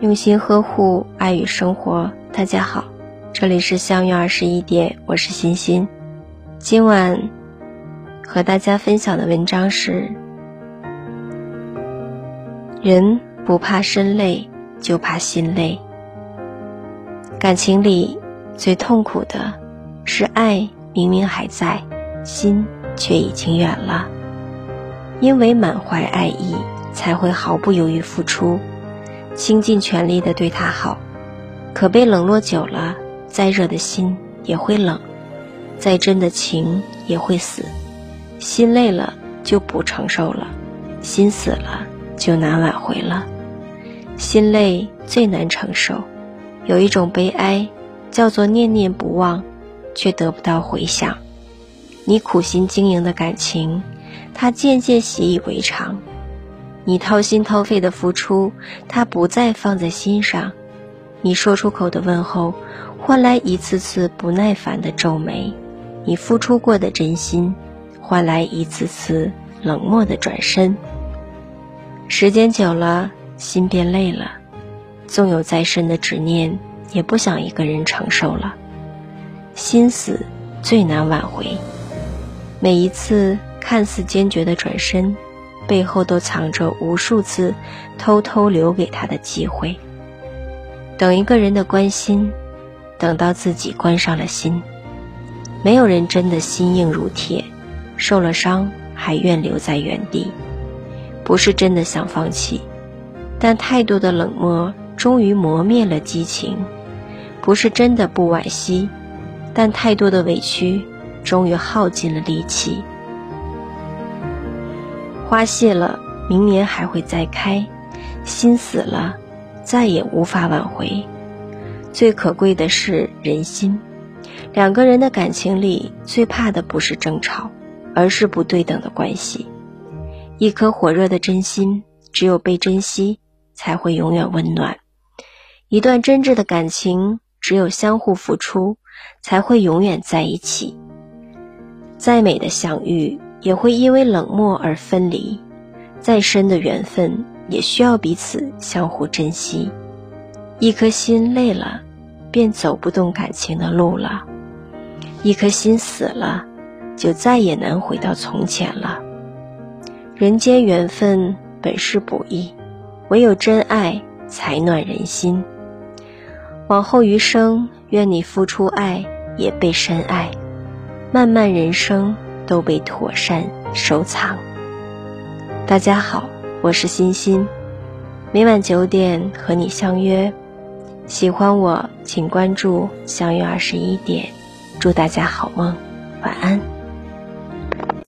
用心呵护爱与生活。大家好，这里是相约二十一点，我是欣欣。今晚和大家分享的文章是：人不怕身累，就怕心累。感情里最痛苦的是爱明明还在，心却已经远了。因为满怀爱意，才会毫不犹豫付出，倾尽全力的对他好。可被冷落久了，再热的心也会冷，再真的情也会死。心累了就不承受了，心死了就难挽回了。心累最难承受，有一种悲哀，叫做念念不忘，却得不到回响。你苦心经营的感情。他渐渐习以为常，你掏心掏肺的付出，他不再放在心上。你说出口的问候，换来一次次不耐烦的皱眉；你付出过的真心，换来一次次冷漠的转身。时间久了，心变累了，纵有再深的执念，也不想一个人承受了。心死最难挽回，每一次。看似坚决的转身，背后都藏着无数次偷偷留给他的机会。等一个人的关心，等到自己关上了心。没有人真的心硬如铁，受了伤还愿留在原地。不是真的想放弃，但太多的冷漠终于磨灭了激情。不是真的不惋惜，但太多的委屈终于耗尽了力气。花谢了，明年还会再开；心死了，再也无法挽回。最可贵的是人心。两个人的感情里，最怕的不是争吵，而是不对等的关系。一颗火热的真心，只有被珍惜，才会永远温暖。一段真挚的感情，只有相互付出，才会永远在一起。再美的相遇。也会因为冷漠而分离，再深的缘分也需要彼此相互珍惜。一颗心累了，便走不动感情的路了；一颗心死了，就再也难回到从前了。人间缘分本是不易，唯有真爱才暖人心。往后余生，愿你付出爱，也被深爱。漫漫人生。都被妥善收藏。大家好，我是欣欣，每晚九点和你相约。喜欢我，请关注“相约二十一点”。祝大家好梦，晚安。